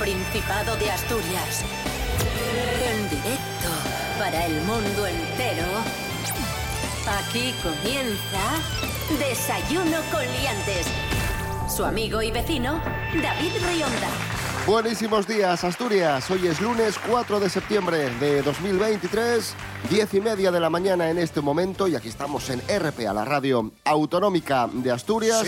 Principado de Asturias. En directo para el mundo entero. Aquí comienza Desayuno con Liantes. Su amigo y vecino, David Rionda. Buenísimos días, Asturias. Hoy es lunes 4 de septiembre de 2023, 10 y media de la mañana en este momento, y aquí estamos en RPA, la radio autonómica de Asturias.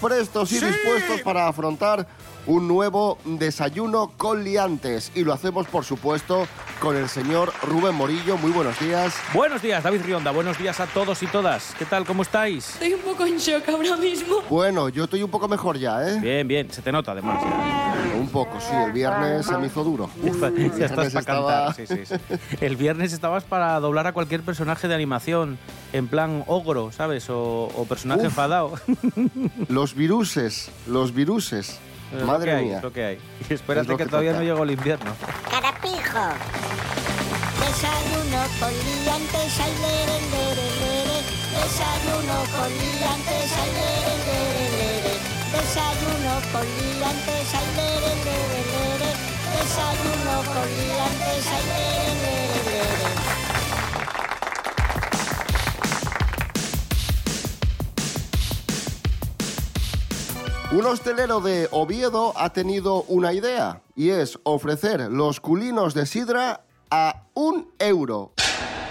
Prestos y dispuestos para afrontar un nuevo desayuno con liantes. Y lo hacemos, por supuesto, con el señor Rubén Morillo. Muy buenos días. Buenos días, David Rionda. Buenos días a todos y todas. ¿Qué tal? ¿Cómo estáis? Estoy un poco en shock ahora mismo. Bueno, yo estoy un poco mejor ya, ¿eh? Bien, bien. Se te nota, además. ya. Un poco, sí. El viernes se me hizo duro. Ya viernes estás para estaba- cantar. Sí, sí, sí. El viernes estabas para doblar a cualquier personaje de animación, en plan ogro, ¿sabes? O, o personaje Uf. enfadado. Los viruses, los viruses. Es lo que Madre hay, mía. es lo que hay. Y Es espérate que, que todavía toca. no llegó el invierno. Carapijo. Desayuno con liantes, ay, lere, lere, lere. Desayuno con liantes, ay, lere, lere, lere. Desayuno con liantes, ay, lere, lere, lere. Desayuno con liantes, ay, lere, lere, lere. Un hostelero de Oviedo ha tenido una idea y es ofrecer los culinos de sidra a un euro.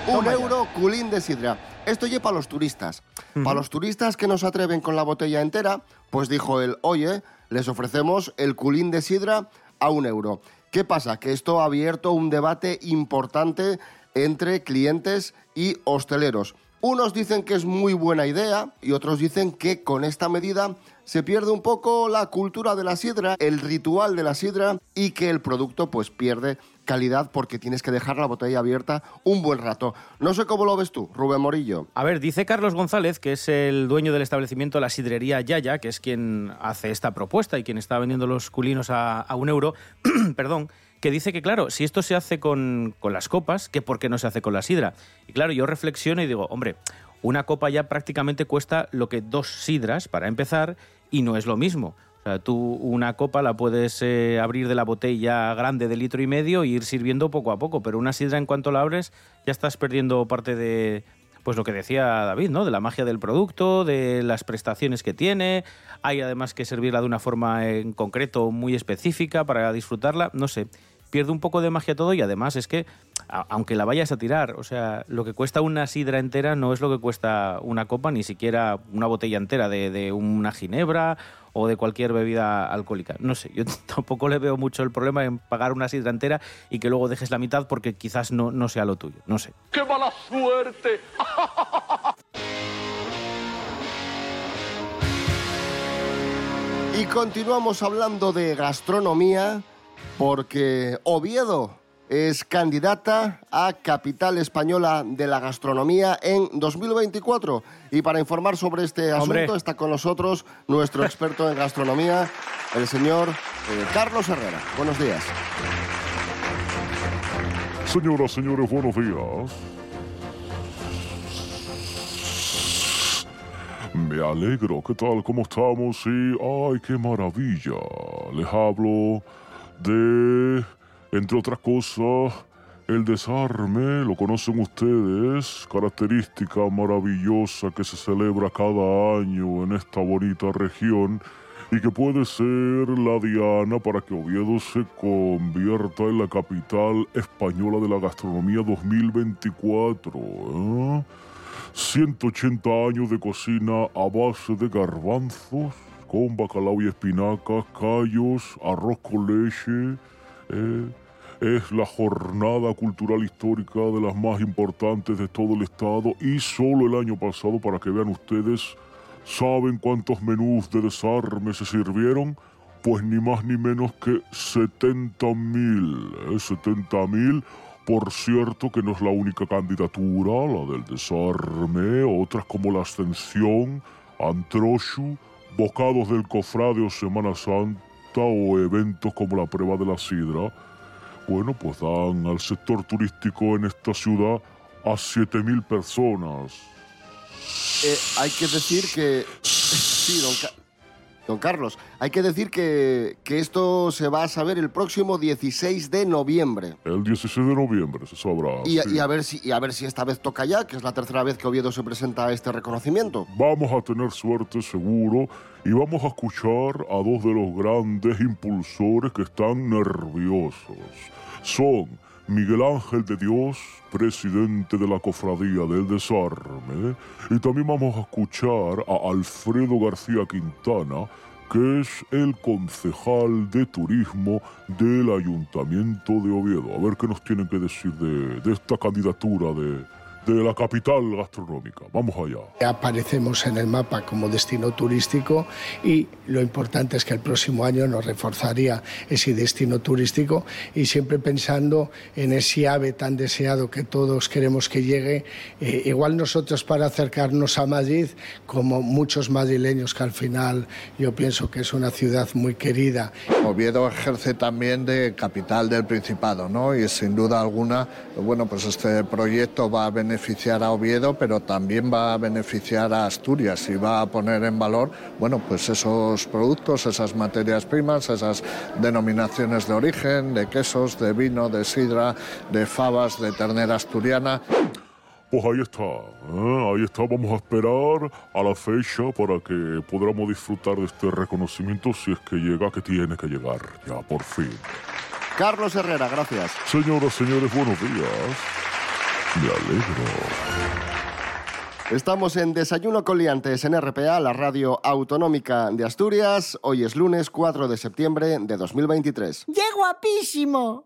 Un euro culín de sidra. Esto ya para los turistas. Para los turistas que no se atreven con la botella entera, pues dijo él, oye, les ofrecemos el culín de sidra a un euro. ¿Qué pasa? Que esto ha abierto un debate importante entre clientes y hosteleros. Unos dicen que es muy buena idea y otros dicen que con esta medida se pierde un poco la cultura de la sidra, el ritual de la sidra y que el producto pues pierde calidad porque tienes que dejar la botella abierta un buen rato. No sé cómo lo ves tú, Rubén Morillo. A ver, dice Carlos González, que es el dueño del establecimiento La Sidrería Yaya, que es quien hace esta propuesta y quien está vendiendo los culinos a, a un euro, perdón, que dice que, claro, si esto se hace con, con las copas, que por qué no se hace con la sidra. Y claro, yo reflexiono y digo, hombre, una copa ya prácticamente cuesta lo que dos sidras para empezar y no es lo mismo. O sea, tú una copa la puedes eh, abrir de la botella grande de litro y medio e ir sirviendo poco a poco, pero una sidra en cuanto la abres ya estás perdiendo parte de, pues lo que decía David, ¿no? De la magia del producto, de las prestaciones que tiene. Hay además que servirla de una forma en concreto muy específica para disfrutarla. No sé, pierde un poco de magia todo y además es que, a- aunque la vayas a tirar, o sea, lo que cuesta una sidra entera no es lo que cuesta una copa, ni siquiera una botella entera de, de una ginebra o de cualquier bebida alcohólica. No sé, yo tampoco le veo mucho el problema en pagar una sidra entera y que luego dejes la mitad porque quizás no, no sea lo tuyo. No sé. ¡Qué mala suerte! Y continuamos hablando de gastronomía porque Oviedo es candidata a capital española de la gastronomía en 2024. Y para informar sobre este asunto Hombre. está con nosotros nuestro experto en gastronomía, el señor eh, Carlos Herrera. Buenos días. Señoras, señores, buenos días. Me alegro, ¿qué tal? ¿Cómo estamos? Sí, ay, qué maravilla. Les hablo de, entre otras cosas, el desarme, lo conocen ustedes, característica maravillosa que se celebra cada año en esta bonita región y que puede ser la diana para que Oviedo se convierta en la capital española de la gastronomía 2024. ¿eh? 180 años de cocina a base de garbanzos, con bacalao y espinacas, callos, arroz con leche. ¿eh? Es la jornada cultural histórica de las más importantes de todo el estado y solo el año pasado, para que vean ustedes, ¿saben cuántos menús de desarme se sirvieron? Pues ni más ni menos que 70 mil. ¿eh? 70 mil. Por cierto que no es la única candidatura, la del desarme, otras como la ascensión, antroshu, bocados del cofrade o Semana Santa o eventos como la prueba de la sidra, bueno, pues dan al sector turístico en esta ciudad a 7.000 personas. Eh, hay que decir que... Sí, don Don Carlos, hay que decir que, que esto se va a saber el próximo 16 de noviembre. El 16 de noviembre se sabrá. Y, sí. y a ver si, y a ver si esta vez toca ya, que es la tercera vez que Oviedo se presenta a este reconocimiento. Vamos a tener suerte seguro y vamos a escuchar a dos de los grandes impulsores que están nerviosos. Son Miguel Ángel de Dios, presidente de la Cofradía del Desarme, y también vamos a escuchar a Alfredo García Quintana, que es el concejal de turismo del Ayuntamiento de Oviedo. A ver qué nos tienen que decir de, de esta candidatura de, de la capital gastronómica. Vamos allá. Aparecemos en el mapa como destino turístico y lo importante es que el próximo año nos reforzaría ese destino turístico y siempre pensando en ese ave tan deseado que todos queremos que llegue. Eh, igual nosotros para acercarnos a Madrid, como muchos madrileños que al final yo pienso que es una ciudad muy querida. Oviedo ejerce también de capital del Principado, ¿no? Y sin duda alguna, bueno, pues este proyecto va a beneficiar a Oviedo, pero también va a beneficiar a Asturias y va a poner en valor, bueno, pues esos productos, esas materias primas, esas denominaciones de origen, de quesos, de vino, de sidra, de fabas, de ternera asturiana. Pues ahí está, ¿eh? ahí está, vamos a esperar a la fecha para que podamos disfrutar de este reconocimiento si es que llega, que tiene que llegar, ya por fin. Carlos Herrera, gracias. Señoras, señores, buenos días. Me alegro. Estamos en Desayuno con Liantes en RPA, la radio autonómica de Asturias. Hoy es lunes 4 de septiembre de 2023. ¡Qué guapísimo!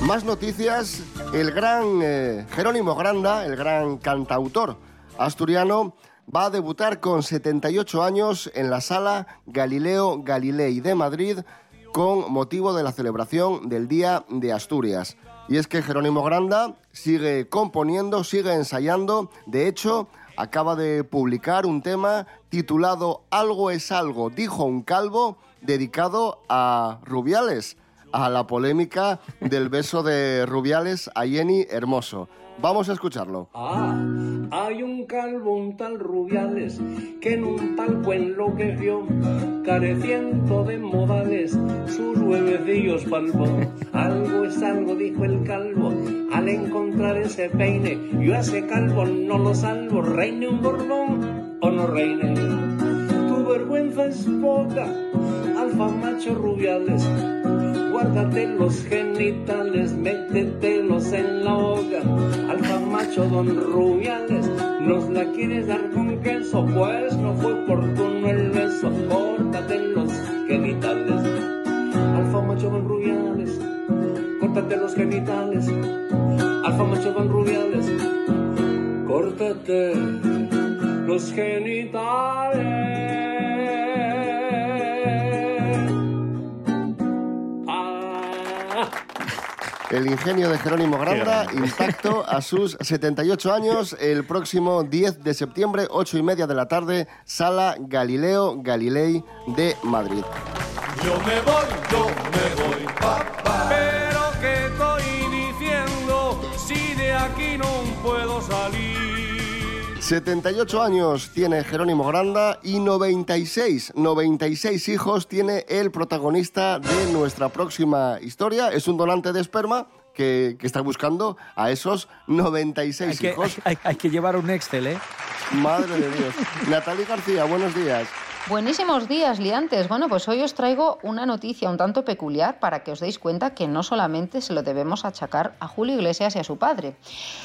Más noticias. El gran eh, Jerónimo Granda, el gran cantautor asturiano, va a debutar con 78 años en la sala Galileo Galilei de Madrid con motivo de la celebración del Día de Asturias. Y es que Jerónimo Granda sigue componiendo, sigue ensayando. De hecho, acaba de publicar un tema titulado Algo es algo, dijo un calvo, dedicado a Rubiales, a la polémica del beso de Rubiales a Jenny Hermoso. Vamos a escucharlo. Ah, hay un calvo, un tal Rubiales, que en un palco enloqueció, careciendo de modales, sus huevecillos palpó. Algo es algo, dijo el calvo, al encontrar ese peine, yo a ese calvo no lo salvo, reine un borbón o no reine. Tu vergüenza es poca, alfa macho Rubiales, guárdate los genitales, métetelos en la boca. Alfa macho don Rubiales, nos la quieres dar con queso, pues no fue oportuno el beso, córtate los genitales. Alfa macho don Rubiales, córtate los genitales. Alfa macho don Rubiales, córtate los genitales. El ingenio de Jerónimo Granda, intacto a sus 78 años, el próximo 10 de septiembre, 8 y media de la tarde, Sala Galileo Galilei de Madrid. Yo me voy, yo me voy, papá. 78 años tiene Jerónimo Granda y 96, 96 hijos tiene el protagonista de nuestra próxima historia. Es un donante de esperma que, que está buscando a esos 96 Hay que, hijos. hay- hay que llevar un Excel, ¿eh? Madre de Dios. Natalie García, buenos días. Buenísimos días, liantes. Bueno, pues hoy os traigo una noticia un tanto peculiar para que os deis cuenta que no solamente se lo debemos achacar a Julio Iglesias y a su padre.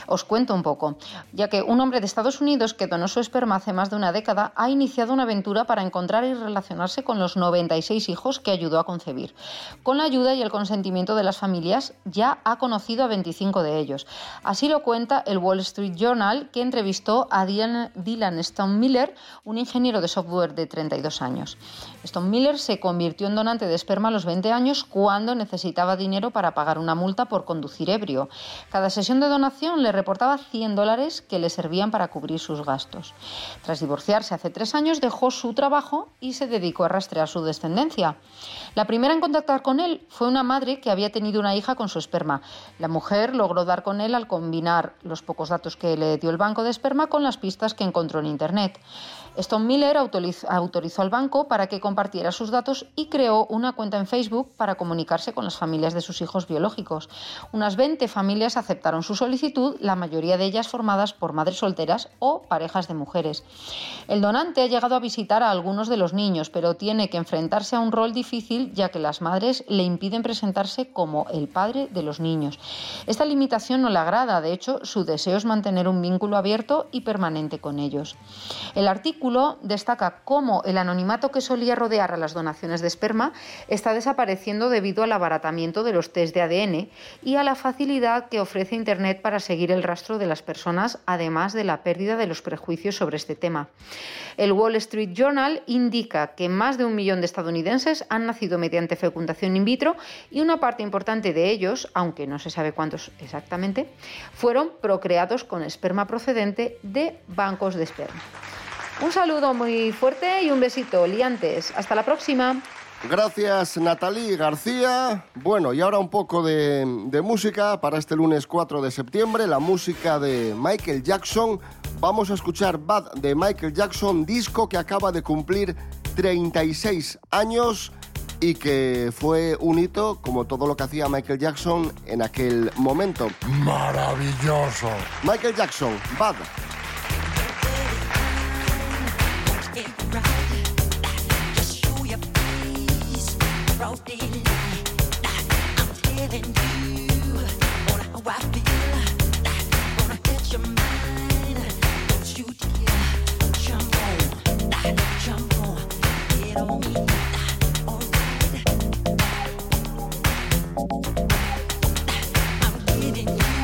Os cuento un poco, ya que un hombre de Estados Unidos que donó su esperma hace más de una década ha iniciado una aventura para encontrar y relacionarse con los 96 hijos que ayudó a concebir. Con la ayuda y el consentimiento de las familias, ya ha conocido a 25 de ellos. Así lo cuenta el Wall Street Journal, que entrevistó a Dylan, Stone Miller, un ingeniero de software de 72 años. Stone Miller se convirtió en donante de esperma a los 20 años cuando necesitaba dinero para pagar una multa por conducir ebrio. Cada sesión de donación le reportaba 100 dólares que le servían para cubrir sus gastos. Tras divorciarse hace tres años, dejó su trabajo y se dedicó a rastrear su descendencia. La primera en contactar con él fue una madre que había tenido una hija con su esperma. La mujer logró dar con él al combinar los pocos datos que le dio el banco de esperma con las pistas que encontró en Internet. Stone Miller autorizó al banco para que compartiera sus datos y creó una cuenta en Facebook para comunicarse con las familias de sus hijos biológicos. Unas 20 familias aceptaron su solicitud, la mayoría de ellas formadas por madres solteras o parejas de mujeres. El donante ha llegado a visitar a algunos de los niños, pero tiene que enfrentarse a un rol difícil ya que las madres le impiden presentarse como el padre de los niños. Esta limitación no le agrada, de hecho, su deseo es mantener un vínculo abierto y permanente con ellos. El artículo destaca cómo el anonimato que solía rodear a las donaciones de esperma está desapareciendo debido al abaratamiento de los test de ADN y a la facilidad que ofrece Internet para seguir el rastro de las personas, además de la pérdida de los prejuicios sobre este tema. El Wall Street Journal indica que más de un millón de estadounidenses han nacido mediante fecundación in vitro y una parte importante de ellos, aunque no se sabe cuántos exactamente, fueron procreados con esperma procedente de bancos de esperma. Un saludo muy fuerte y un besito, liantes. Hasta la próxima. Gracias Natalie García. Bueno, y ahora un poco de, de, música para este lunes 4 de septiembre, la música de Michael Jackson. Vamos a escuchar Bad de Michael Jackson, disco que acaba de cumplir 36 años y que fue un hito como todo lo que hacía Michael Jackson en aquel momento. Maravilloso. Michael Jackson, Bad. Desayuno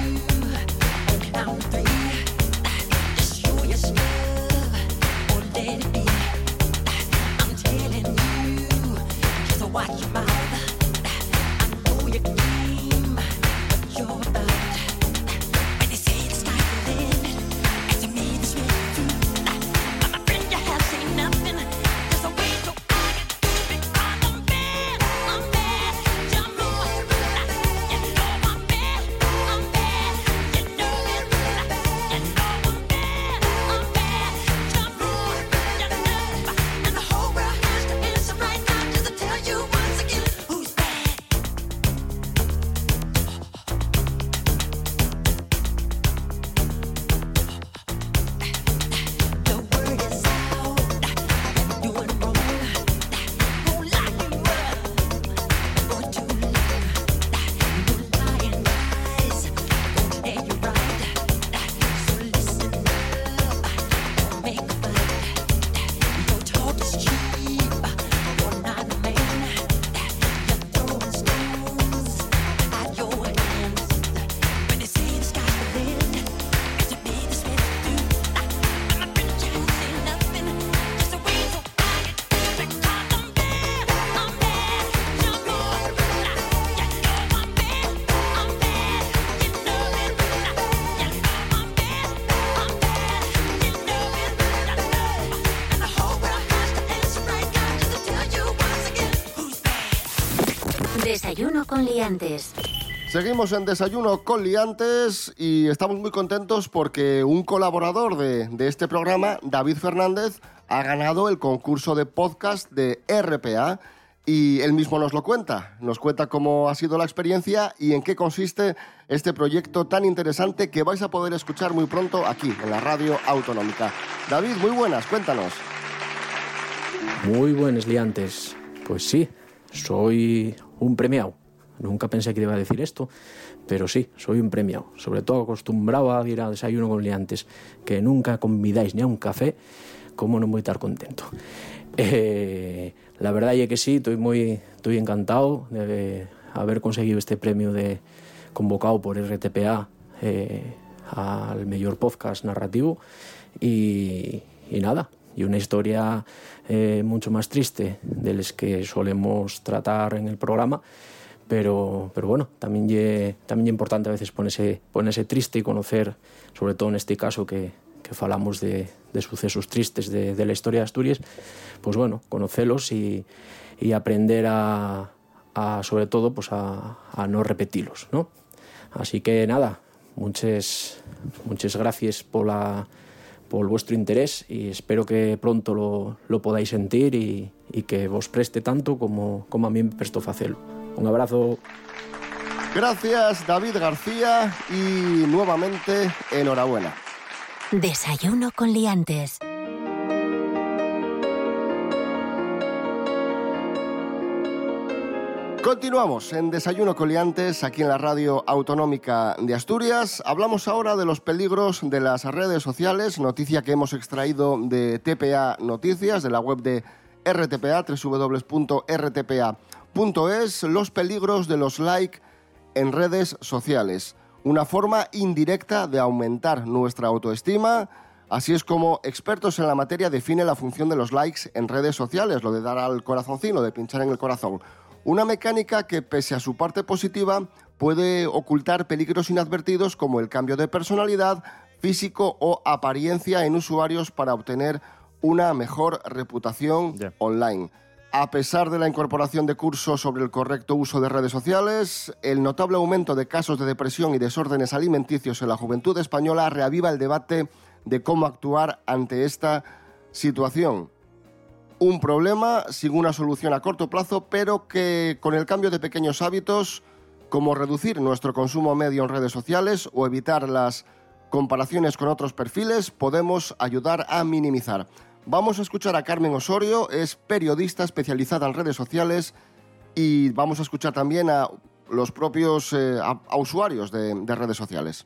con liantes. Seguimos en Desayuno con Liantes y estamos muy contentos porque un colaborador de, de, este programa, David Fernández, ha ganado el concurso de podcast de RPA y él mismo nos lo cuenta. Nos cuenta cómo ha sido la experiencia y en qué consiste este proyecto tan interesante que vais a poder escuchar muy pronto aquí, en la radio autonómica. David, muy buenas, cuéntanos. Muy buenos liantes. Pues sí, soy un premiado. Nunca pensé que iba a decir esto, pero sí, soy un premiado. Sobre todo acostumbrado a ir a desayuno con liantes, que nunca convidáis ni a un café, ¿cómo no voy a contento? Eh, la verdad es que sí, estoy muy estoy encantado de haber conseguido este premio de convocado por RTPA eh, al mejor podcast narrativo y, y nada, y una historia eh, mucho más triste de las que solemos tratar en el programa. Pero, pero bueno, también es también importante a veces ponerse, ponerse triste y conocer, sobre todo en este caso que, que falamos de, de sucesos tristes de, de, la historia de Asturias, pues bueno, conocerlos y, y aprender a, a, sobre todo, pues a, a no repetirlos, ¿no? Así que nada, muchas, muchas gracias por la por vuestro interés y espero que pronto lo, lo podáis sentir y, y, que vos preste tanto como, como a mí me prestó hacerlo. Un abrazo. Gracias David García y nuevamente enhorabuena. Desayuno con liantes. Continuamos en Desayuno Coliantes, aquí en la radio autonómica de Asturias. Hablamos ahora de los peligros de las redes sociales, noticia que hemos extraído de TPA Noticias, de la web de RTPA, www.rtpa.es, los peligros de los likes en redes sociales. Una forma indirecta de aumentar nuestra autoestima. Así es como expertos en la materia definen la función de los likes en redes sociales, lo de dar al corazoncino, de pinchar en el corazón. Una mecánica que, pese a su parte positiva, puede ocultar peligros inadvertidos como el cambio de personalidad, físico o apariencia en usuarios para obtener una mejor reputación yeah. online. A pesar de la incorporación de cursos sobre el correcto uso de redes sociales, el notable aumento de casos de depresión y desórdenes alimenticios en la juventud española reaviva el debate de cómo actuar ante esta situación un problema sin una solución a corto plazo, pero que con el cambio de pequeños hábitos, como reducir nuestro consumo medio en redes sociales o evitar las comparaciones con otros perfiles, podemos ayudar a minimizar. Vamos a escuchar a Carmen Osorio, es periodista especializada en redes sociales y vamos a escuchar también a los propios eh, usuarios de, de redes sociales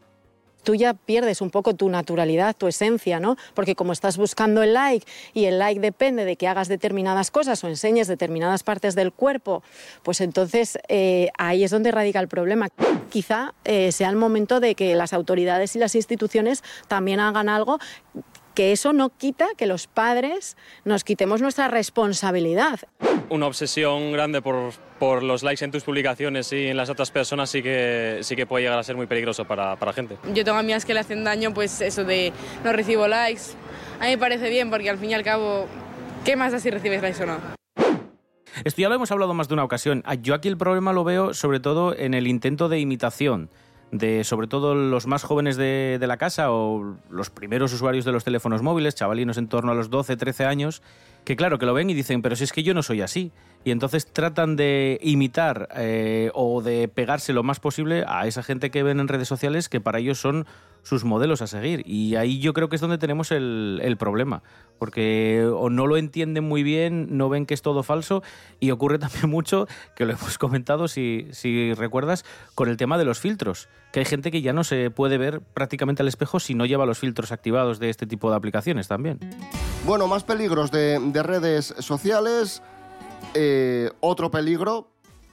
tú ya pierdes un poco tu naturalidad, tu esencia, ¿no? Porque como estás buscando el like y el like depende de que hagas determinadas cosas o enseñes determinadas partes del cuerpo, pues entonces eh, ahí es donde radica el problema. Quizá eh, sea el momento de que las autoridades y las instituciones también hagan algo que eso no quita que los padres nos quitemos nuestra responsabilidad. Una obsesión grande por, por los likes en tus publicaciones y en las otras personas sí que, sí que puede llegar a ser muy peligroso para, para la gente. Yo tengo amigas que le hacen daño, pues eso de no recibo likes. A mí me parece bien porque al fin y al cabo, ¿qué más da si recibes likes o no? Esto ya lo hemos hablado más de una ocasión. Yo aquí el problema lo veo sobre todo en el intento de imitación de sobre todo los más jóvenes de, la casa o los primeros usuarios de los teléfonos móviles, chavalinos en torno a los 12, 13 años, que claro, que lo ven y dicen, pero si es que yo no soy así. Y entonces tratan de imitar eh, o de pegarse lo más posible a esa gente que ven en redes sociales que para ellos son sus modelos a seguir. Y ahí yo creo que es donde tenemos el, problema. Porque o no lo entienden muy bien, no ven que es todo falso. Y ocurre también mucho, que lo hemos comentado, si, recuerdas, con el tema de los filtros. Que hay gente que ya no se puede ver prácticamente al espejo si no lleva los filtros activados de este tipo de aplicaciones también. Bueno, más peligros de redes sociales. Eh, otro peligro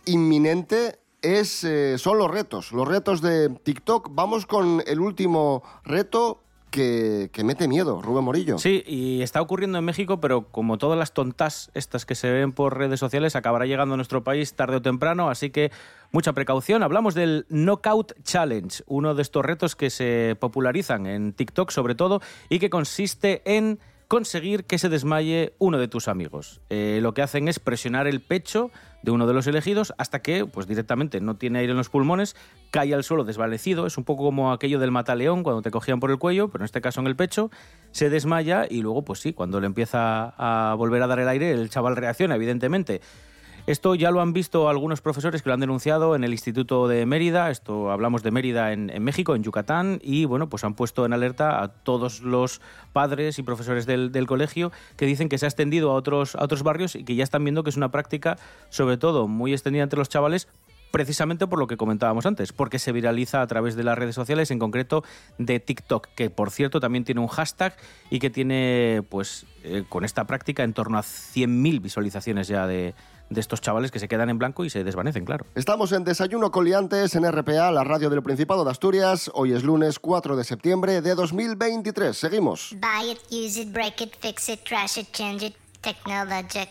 inminente es, eh, son los retos, los retos de TikTok. Vamos con el último reto que, que, mete miedo, Rubén Morillo. Sí, y está ocurriendo en México, pero como todas las tontas estas que se ven por redes sociales, acabará llegando a nuestro país tarde o temprano, así que mucha precaución. Hablamos del Knockout Challenge, uno de estos retos que se popularizan en TikTok sobre todo y que consiste en conseguir que se desmaye uno de tus amigos. Eh, lo que hacen es presionar el pecho de uno de los elegidos hasta que, pues directamente, no tiene aire en los pulmones, cae al suelo desvanecido. Es un poco como aquello del mataleón cuando te cogían por el cuello, pero en este caso en el pecho, se desmaya y luego, pues sí, cuando le empieza a volver a dar el aire, el chaval reacciona, evidentemente. Esto ya lo han visto algunos profesores que lo han denunciado en el Instituto de Mérida, esto hablamos de Mérida en, México, en Yucatán, y bueno, pues han puesto en alerta a todos los padres y profesores del, del, colegio que dicen que se ha extendido a otros, a otros barrios y que ya están viendo que es una práctica, sobre todo muy extendida entre los chavales, precisamente por lo que comentábamos antes, porque se viraliza a través de las redes sociales, en concreto de TikTok, que por cierto también tiene un hashtag y que tiene, pues, eh, con esta práctica en torno a 100.000 visualizaciones ya de, de estos chavales que se quedan en blanco y se desvanecen, claro. Estamos en Desayuno con Liantes en RPA, la radio del Principado de Asturias. Hoy es lunes 4 de septiembre de 2023. Seguimos. Buy it, use it, break it, fix it, trash it, change it, technologic.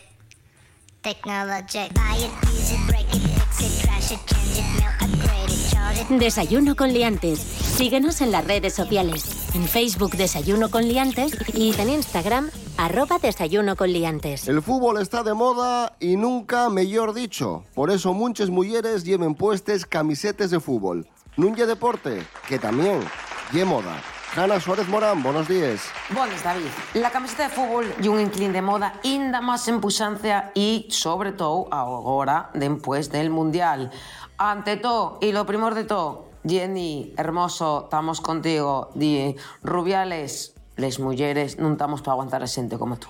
Technologic. Buy it, use it, break it, fix it, trash it, change it, mail, upgrade it, charge it. Desayuno con liantes. Síguenos en las redes sociales. En Facebook Desayuno con liantes y en Instagram arroba Desayuno con liantes. El fútbol está de moda y nunca mejor dicho. Por eso muchas mujeres lleven puestes camisetes de fútbol. Nunye deporte, que también lle moda. Hanna Suárez Morán, buenos días. Bones, David. La camiseta de fútbol y un inclín de moda ainda más en puxancia y, sobre todo, ahora, después del Mundial. Ante todo, y lo primor de todo, Jenny, hermoso, estamos contigo. Di, Rubiales, les mulleres, non estamos para aguantar a xente como tú.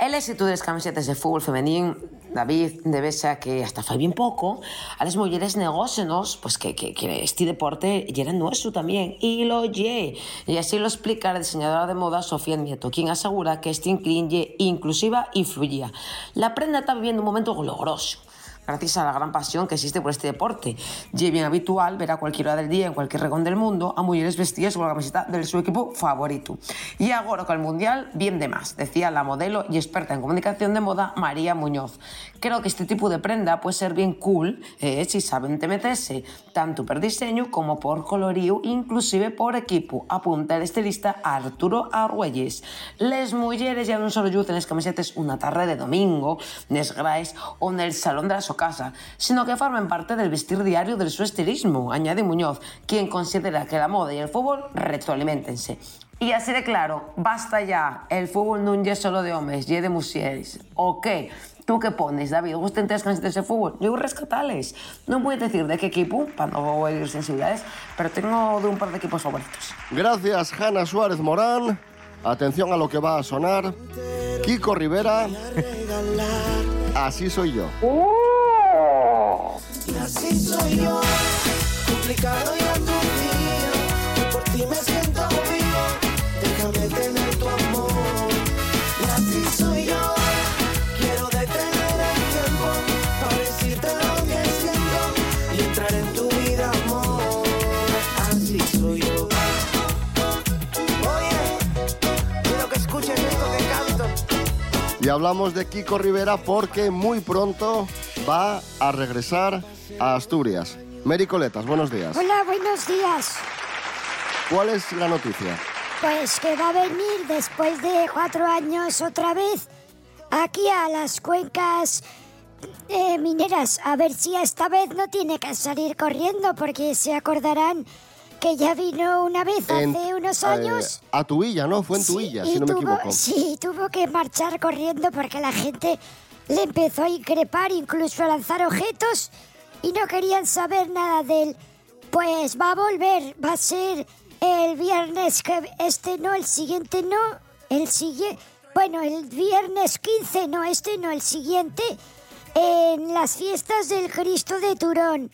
El éxito das camisetas de fútbol femenín, David, debese a que hasta fai bien pouco a las mulleres negósenos pues que, que, que este deporte era nuestro también y lo lle. Y así lo explica la diseñadora de moda Sofía Nieto, quien asegura que este inclín lle inclusiva y fluía. La prenda está viviendo un momento glorioso gracias a la gran pasión que existe por este deporte. Y bien habitual ver a cualquier hora del día, en cualquier rincón del mundo, a mujeres vestidas con la camiseta de su equipo favorito. Y ahora con el Mundial, bien de más, decía la modelo y experta en comunicación de moda María Muñoz. Creo que este tipo de prenda puede ser bien cool eh, si saben meterse, tanto por diseño como por colorío, inclusive por equipo, apunta el estilista Arturo Argüelles. Les mujeres ya non solo lucen les camisetas una tarde de domingo, grais o en el salón de la su casa, sino que formen parte del vestir diario del su estilismo, añade Muñoz, quien considera que la moda y el fútbol retroalimentense. Y así de claro, basta ya, el fútbol no es solo de hombres, y de mujeres. ¿O qué? ¿Tú qué pones, David? ¿Gusten tres camisetas de fútbol? Yo rescatales. No voy a decir de qué equipo, para no herir sensibilidades, pero tengo de un par de equipos favoritos. Gracias, Hanna Suárez Morán. Atención a lo que va a sonar. Kiko Rivera. Así soy yo. Así soy yo, complicado y aturdido. Y por ti me siento vivo, déjame tener tu amor. Y así soy yo, quiero detener el tiempo para decirte lo que siento y entrar en tu vida, amor. Así soy yo. Oye, quiero que escuches esto que canto. Y hablamos de Kiko Rivera porque muy pronto va a regresar a Asturias. Mary Coletas, buenos días. Hola, buenos días. ¿Cuál es la noticia? Pues que va a venir después de cuatro años otra vez aquí a las cuencas eh, mineras. A ver si esta vez no tiene que salir corriendo porque se acordarán que ya vino una vez hace unos eh, años. a Tuilla, ¿no? Fue en Tuilla, y si no me tuvo- equivoco. Sí, tuvo que marchar corriendo porque la gente le empezó a increpar, incluso a lanzar objetos y no querían saber nada de él. Pues va a volver, va a ser el viernes que este no, el siguiente no, el siguiente, bueno, el viernes 15 no, este no, el siguiente en las fiestas del Cristo de Turón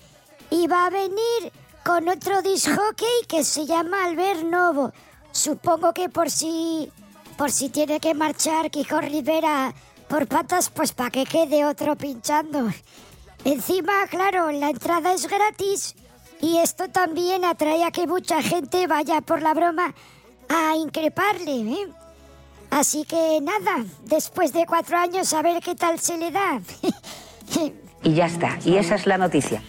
y va a venir con otro disc jockey que se llama Albert Novo. Supongo que por si por si tiene que marchar Kiko Rivera por patas, pues para que quede otro pinchando. Encima, claro, la entrada es gratis y esto también atrae a que mucha gente vaya por la broma a increparle. ¿eh? Así que nada, después de cuatro años a ver qué tal se le da. Y ya está, y esa es la noticia.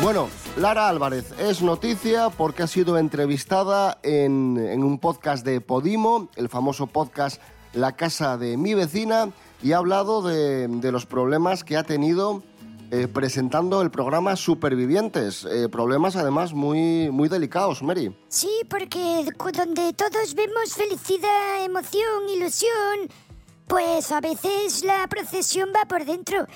Bueno, Lara Álvarez es noticia porque ha sido entrevistada en, en un podcast de Podimo, el famoso podcast La Casa de mi vecina, y ha hablado de, de los problemas que ha tenido eh, presentando el programa Supervivientes. Eh, problemas además muy, muy delicados, Mary. Sí, porque donde todos vemos felicidad, emoción, ilusión, pues a veces la procesión va por dentro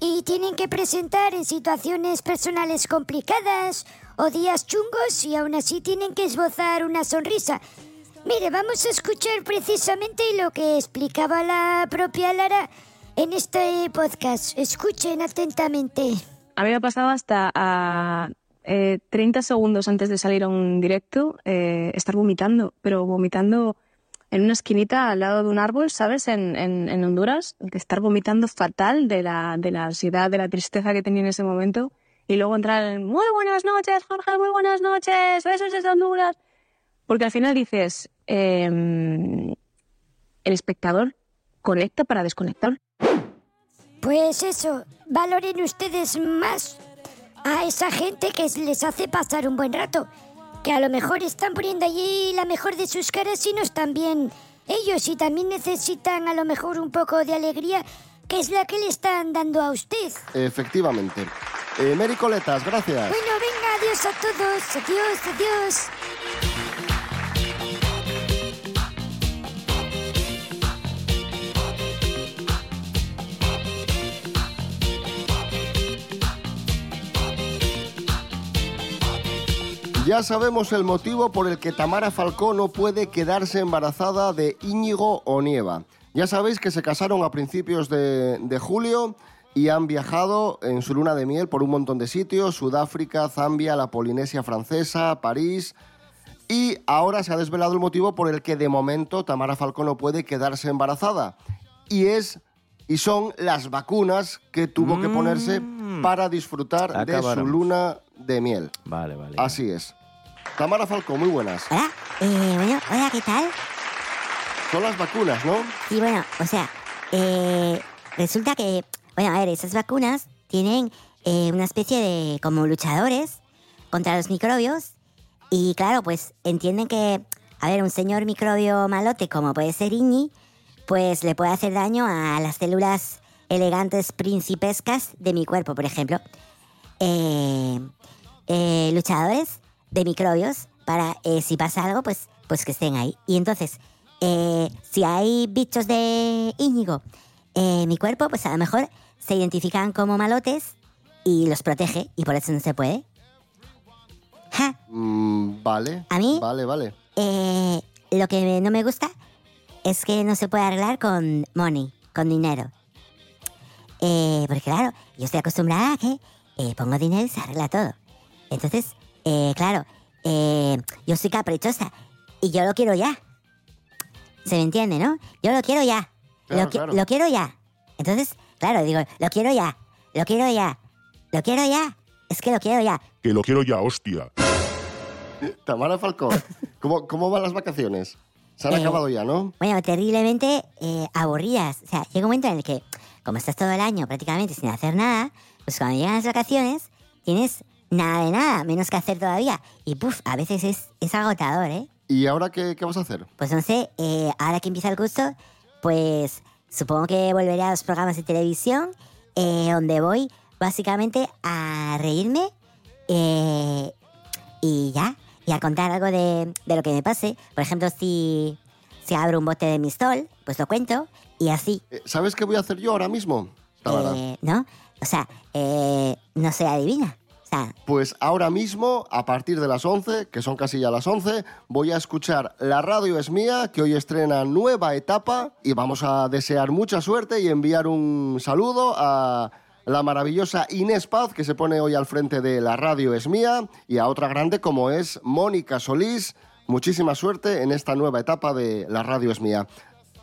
y tienen que presentar en situaciones personales complicadas o días chungos y aún así tienen que esbozar una sonrisa. Mire, vamos a escuchar precisamente lo que explicaba la propia Lara en este podcast. Escuchen atentamente. A mí me ha pasado hasta a eh, 30 segundos antes de salir a un directo, eh, estar vomitando, pero vomitando en una esquinita al lado de un árbol, ¿sabes? En, en, en Honduras, de estar vomitando fatal de la, de la ansiedad, de la tristeza que tenía en ese momento. Y luego entrar en, muy buenas noches, Jorge, muy buenas noches, besos desde Honduras. Porque al final dices, eh, el espectador conecta para desconectar. Pues eso, valoren ustedes más a esa gente que les hace pasar un buen rato. Que a lo mejor están poniendo allí la mejor de sus caras y no están bien ellos y también necesitan a lo mejor un poco de alegría, que es la que le están dando a usted. Efectivamente. Eh, Mary Coletas, gracias. Bueno, venga, adiós a todos. Adiós, adiós. Ya sabemos el motivo por el que Tamara Falcó no puede quedarse embarazada de Íñigo Onieva. Ya sabéis que se casaron a principios de, de julio y han viajado en su luna de miel por un montón de sitios, Sudáfrica, Zambia, la Polinesia Francesa, París. Y ahora se ha desvelado el motivo por el que de momento Tamara Falcó no puede quedarse embarazada. Y es y son las vacunas que tuvo que ponerse para disfrutar de su luna de miel. Vale, vale. Así es. Tamara Falcó, muy buenas. Hola, eh, bueno, hola, ¿qué tal? Son las vacunas, ¿no? Y bueno, o sea, eh, resulta que, bueno, a ver, esas vacunas tienen eh, una especie de como luchadores contra los microbios y claro, pues entienden que, a ver, un señor microbio malote como puede ser Iñi, pues le puede hacer daño a las células elegantes principescas de mi cuerpo, por ejemplo. Eh, eh, luchadores de microbios para eh, si pasa algo, pues, pues que estén ahí. Y entonces, eh, si hay bichos de Íñigo en mi cuerpo, pues a lo mejor se identifican como malotes y los protege y por eso no se puede. Mm, vale. ¿A mí? Vale, vale. Eh, lo que no me gusta es que no se puede arreglar con money, con dinero. Eh, porque claro, yo estoy acostumbrada a que eh, pongo dinero y se arregla todo. Entonces, eh, claro, eh, yo soy caprichosa y yo lo quiero ya. ¿Se me entiende, no? Yo lo quiero ya. Claro, lo, qui- claro. lo quiero ya. Entonces, claro, digo, lo quiero ya. Lo quiero ya. Lo quiero ya. Es que lo quiero ya. Que lo quiero ya, hostia. Tamara Falcó, ¿cómo, cómo van las vacaciones? Se han Eh, acabado ya, ¿no? Bueno, terriblemente eh, aburridas. O sea, llega un momento en el que, como estás todo el año prácticamente sin hacer nada, pues cuando llegan las vacaciones, tienes nada de nada, menos que hacer todavía. Y puf, a veces es, es agotador, ¿eh? ¿Y ahora qué, qué vas a hacer? Pues no sé, eh, ahora que empieza el curso, pues supongo que volveré a los programas de televisión, eh, donde voy básicamente a reírme eh, y ya, y a contar algo de, de lo que me pase. Por ejemplo, si, si abro un bote de mistol, pues lo cuento y así. Eh, ¿Sabes qué voy a hacer yo ahora mismo? Eh, ¿No? O sea, eh, no se adivina. Pues ahora mismo, a partir de las 11, que son casi ya las 11, voy a escuchar La Radio es mía, que hoy estrena nueva etapa y vamos a desear mucha suerte y enviar un saludo a la maravillosa Inés Paz, que se pone hoy al frente de La Radio es mía, y a otra grande como es Mónica Solís. Muchísima suerte en esta nueva etapa de La Radio es mía.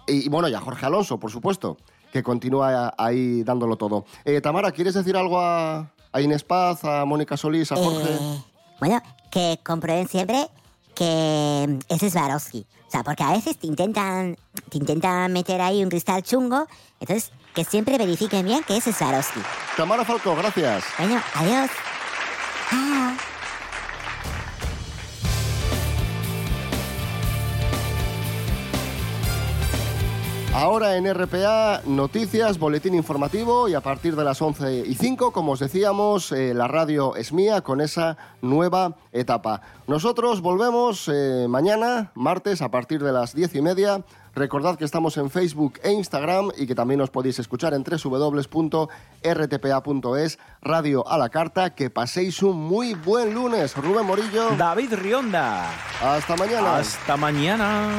Y, y bueno, y a Jorge Alonso, por supuesto, que continúa ahí dándolo todo. Eh, Tamara, ¿quieres decir algo a, a Inés Paz, a Mónica Solís, a Jorge? Eh, bueno, que comprueben siempre que ese es Swarovski. O sea, porque a veces te intentan, te intentan meter ahí un cristal chungo, entonces que siempre verifiquen bien que ese es Swarovski. Tamara Falco, gracias. Bueno, adiós. Ahora en RPA, noticias, boletín informativo y a partir de las 11 y 5, como os decíamos, eh, la radio es mía con esa nueva etapa. Nosotros volvemos eh, mañana, martes, a partir de las 10 y media. Recordad que estamos en Facebook e Instagram y que también os podéis escuchar en www.rtpa.es, radio a la carta. Que paséis un muy buen lunes. Rubén Morillo. David Rionda. Hasta mañana. Hasta mañana.